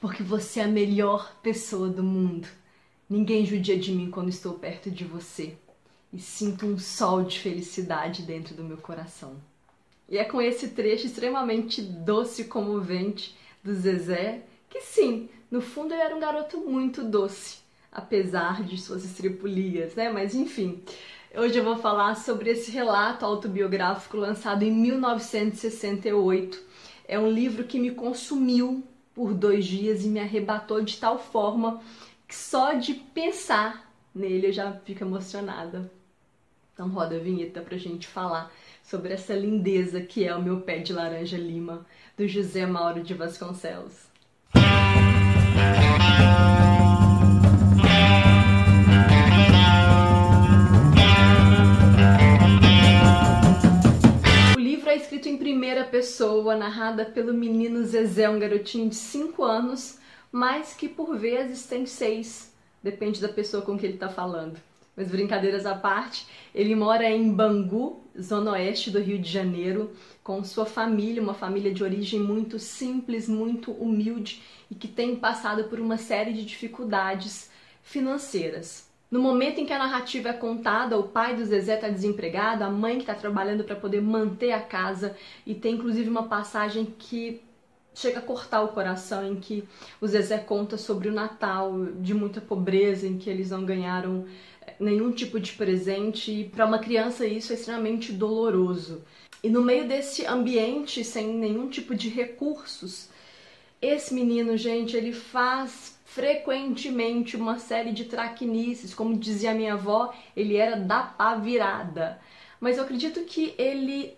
porque você é a melhor pessoa do mundo. Ninguém judia de mim quando estou perto de você e sinto um sol de felicidade dentro do meu coração. E é com esse trecho extremamente doce e comovente do Zezé que, sim, no fundo ele era um garoto muito doce, apesar de suas estripulias, né? Mas enfim, hoje eu vou falar sobre esse relato autobiográfico lançado em 1968. É um livro que me consumiu por dois dias e me arrebatou de tal forma que só de pensar nele eu já fico emocionada. Então roda a vinheta pra gente falar sobre essa lindeza que é o meu pé de laranja lima, do José Mauro de Vasconcelos. O primeira pessoa, narrada pelo menino Zezé, um garotinho de 5 anos, mas que por vezes tem 6, depende da pessoa com que ele está falando. Mas brincadeiras à parte, ele mora em Bangu, zona oeste do Rio de Janeiro, com sua família, uma família de origem muito simples, muito humilde e que tem passado por uma série de dificuldades financeiras. No momento em que a narrativa é contada, o pai do Zezé está desempregado, a mãe que está trabalhando para poder manter a casa e tem inclusive uma passagem que chega a cortar o coração em que o Zezé conta sobre o Natal de muita pobreza, em que eles não ganharam nenhum tipo de presente e para uma criança isso é extremamente doloroso. E no meio desse ambiente sem nenhum tipo de recursos, esse menino, gente, ele faz frequentemente uma série de traquinices, como dizia minha avó, ele era da pá virada. Mas eu acredito que ele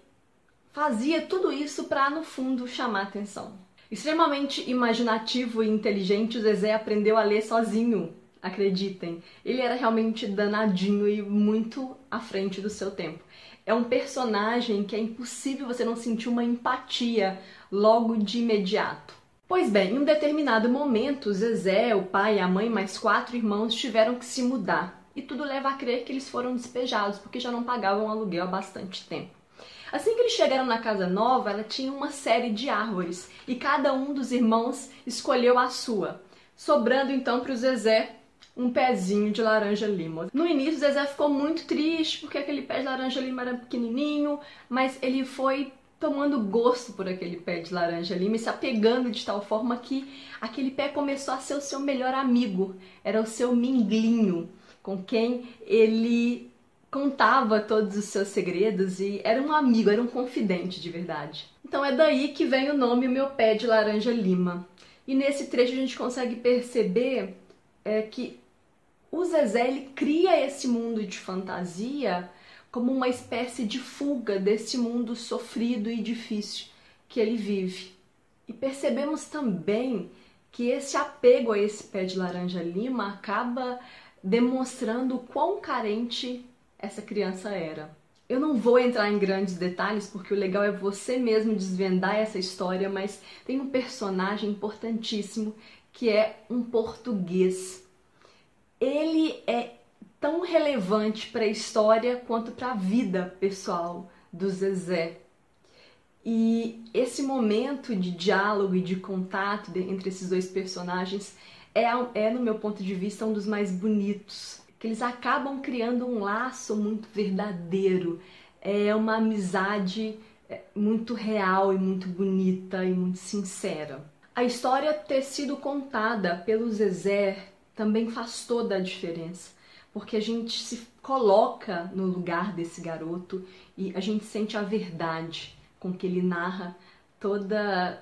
fazia tudo isso para no fundo chamar atenção. Extremamente imaginativo e inteligente, o Zezé aprendeu a ler sozinho acreditem. Ele era realmente danadinho e muito à frente do seu tempo. É um personagem que é impossível você não sentir uma empatia logo de imediato. Pois bem, em um determinado momento, Zezé, o pai a mãe, mais quatro irmãos, tiveram que se mudar. E tudo leva a crer que eles foram despejados, porque já não pagavam aluguel há bastante tempo. Assim que eles chegaram na casa nova, ela tinha uma série de árvores e cada um dos irmãos escolheu a sua, sobrando então para o Zezé um pezinho de laranja lima. No início, Zezé ficou muito triste porque aquele pé de laranja lima era pequenininho, mas ele foi tomando gosto por aquele pé de laranja lima e se apegando de tal forma que aquele pé começou a ser o seu melhor amigo, era o seu minglinho, com quem ele contava todos os seus segredos e era um amigo, era um confidente de verdade. Então é daí que vem o nome Meu Pé de Laranja Lima. E nesse trecho a gente consegue perceber é, que o Zezé ele cria esse mundo de fantasia como uma espécie de fuga desse mundo sofrido e difícil que ele vive. E percebemos também que esse apego a esse pé de laranja lima acaba demonstrando o quão carente essa criança era. Eu não vou entrar em grandes detalhes porque o legal é você mesmo desvendar essa história, mas tem um personagem importantíssimo que é um português ele é tão relevante para a história quanto para a vida pessoal do Zezé. E esse momento de diálogo e de contato entre esses dois personagens é, é, no meu ponto de vista, um dos mais bonitos. Que eles acabam criando um laço muito verdadeiro. É uma amizade é, muito real e muito bonita e muito sincera. A história ter sido contada pelo Zezé também faz toda a diferença, porque a gente se coloca no lugar desse garoto e a gente sente a verdade com que ele narra toda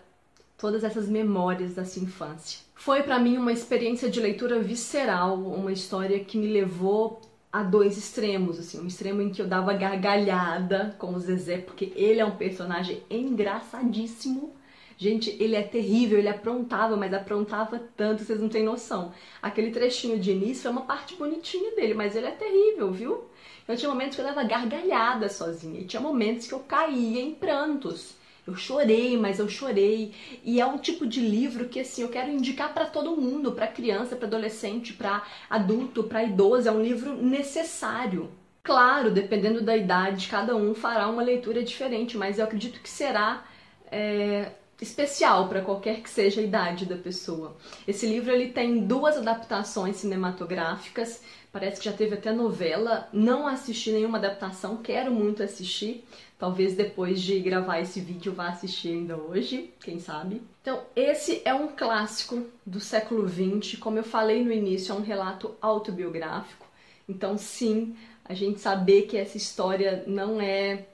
todas essas memórias da sua infância. Foi para mim uma experiência de leitura visceral, uma história que me levou a dois extremos, assim, um extremo em que eu dava gargalhada com o Zezé, porque ele é um personagem engraçadíssimo, Gente, ele é terrível, ele aprontava, mas aprontava tanto, vocês não têm noção. Aquele trechinho de início é uma parte bonitinha dele, mas ele é terrível, viu? Então tinha momentos que eu dava gargalhada sozinha, e tinha momentos que eu caía em prantos. Eu chorei, mas eu chorei. E é um tipo de livro que assim eu quero indicar para todo mundo, para criança, para adolescente, para adulto, para idoso. É um livro necessário. Claro, dependendo da idade, cada um fará uma leitura diferente, mas eu acredito que será é, especial para qualquer que seja a idade da pessoa. Esse livro ele tem duas adaptações cinematográficas, parece que já teve até novela. Não assisti nenhuma adaptação, quero muito assistir. Talvez depois de gravar esse vídeo vá assistir ainda hoje, quem sabe. Então, esse é um clássico do século XX, como eu falei no início, é um relato autobiográfico. Então, sim, a gente saber que essa história não é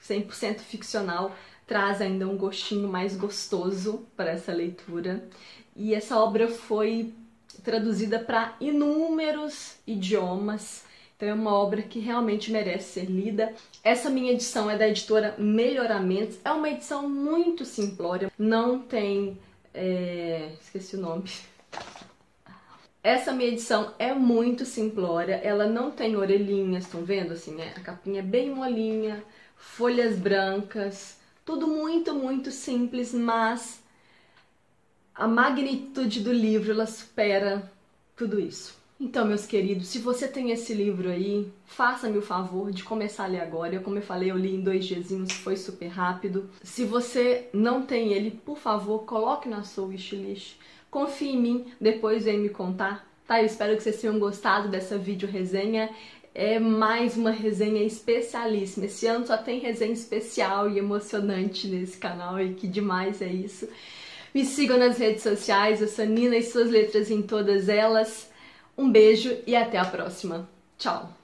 100% ficcional traz ainda um gostinho mais gostoso para essa leitura. E essa obra foi traduzida para inúmeros idiomas. Então é uma obra que realmente merece ser lida. Essa minha edição é da editora Melhoramentos. É uma edição muito simplória, não tem. É... esqueci o nome. Essa minha edição é muito simplória, ela não tem orelhinhas, estão vendo? Assim, é, a capinha é bem molinha, folhas brancas, tudo muito, muito simples, mas a magnitude do livro ela supera tudo isso. Então, meus queridos, se você tem esse livro aí, faça-me o favor de começar a ler agora. Como eu falei, eu li em dois diazinhos, foi super rápido. Se você não tem ele, por favor, coloque na sua wishlist. Confie em mim, depois vem me contar. Tá, eu espero que vocês tenham gostado dessa vídeo resenha é mais uma resenha especialíssima. Esse ano só tem resenha especial e emocionante nesse canal e que demais é isso. Me sigam nas redes sociais, eu sou Nina e suas letras em todas elas. Um beijo e até a próxima. Tchau!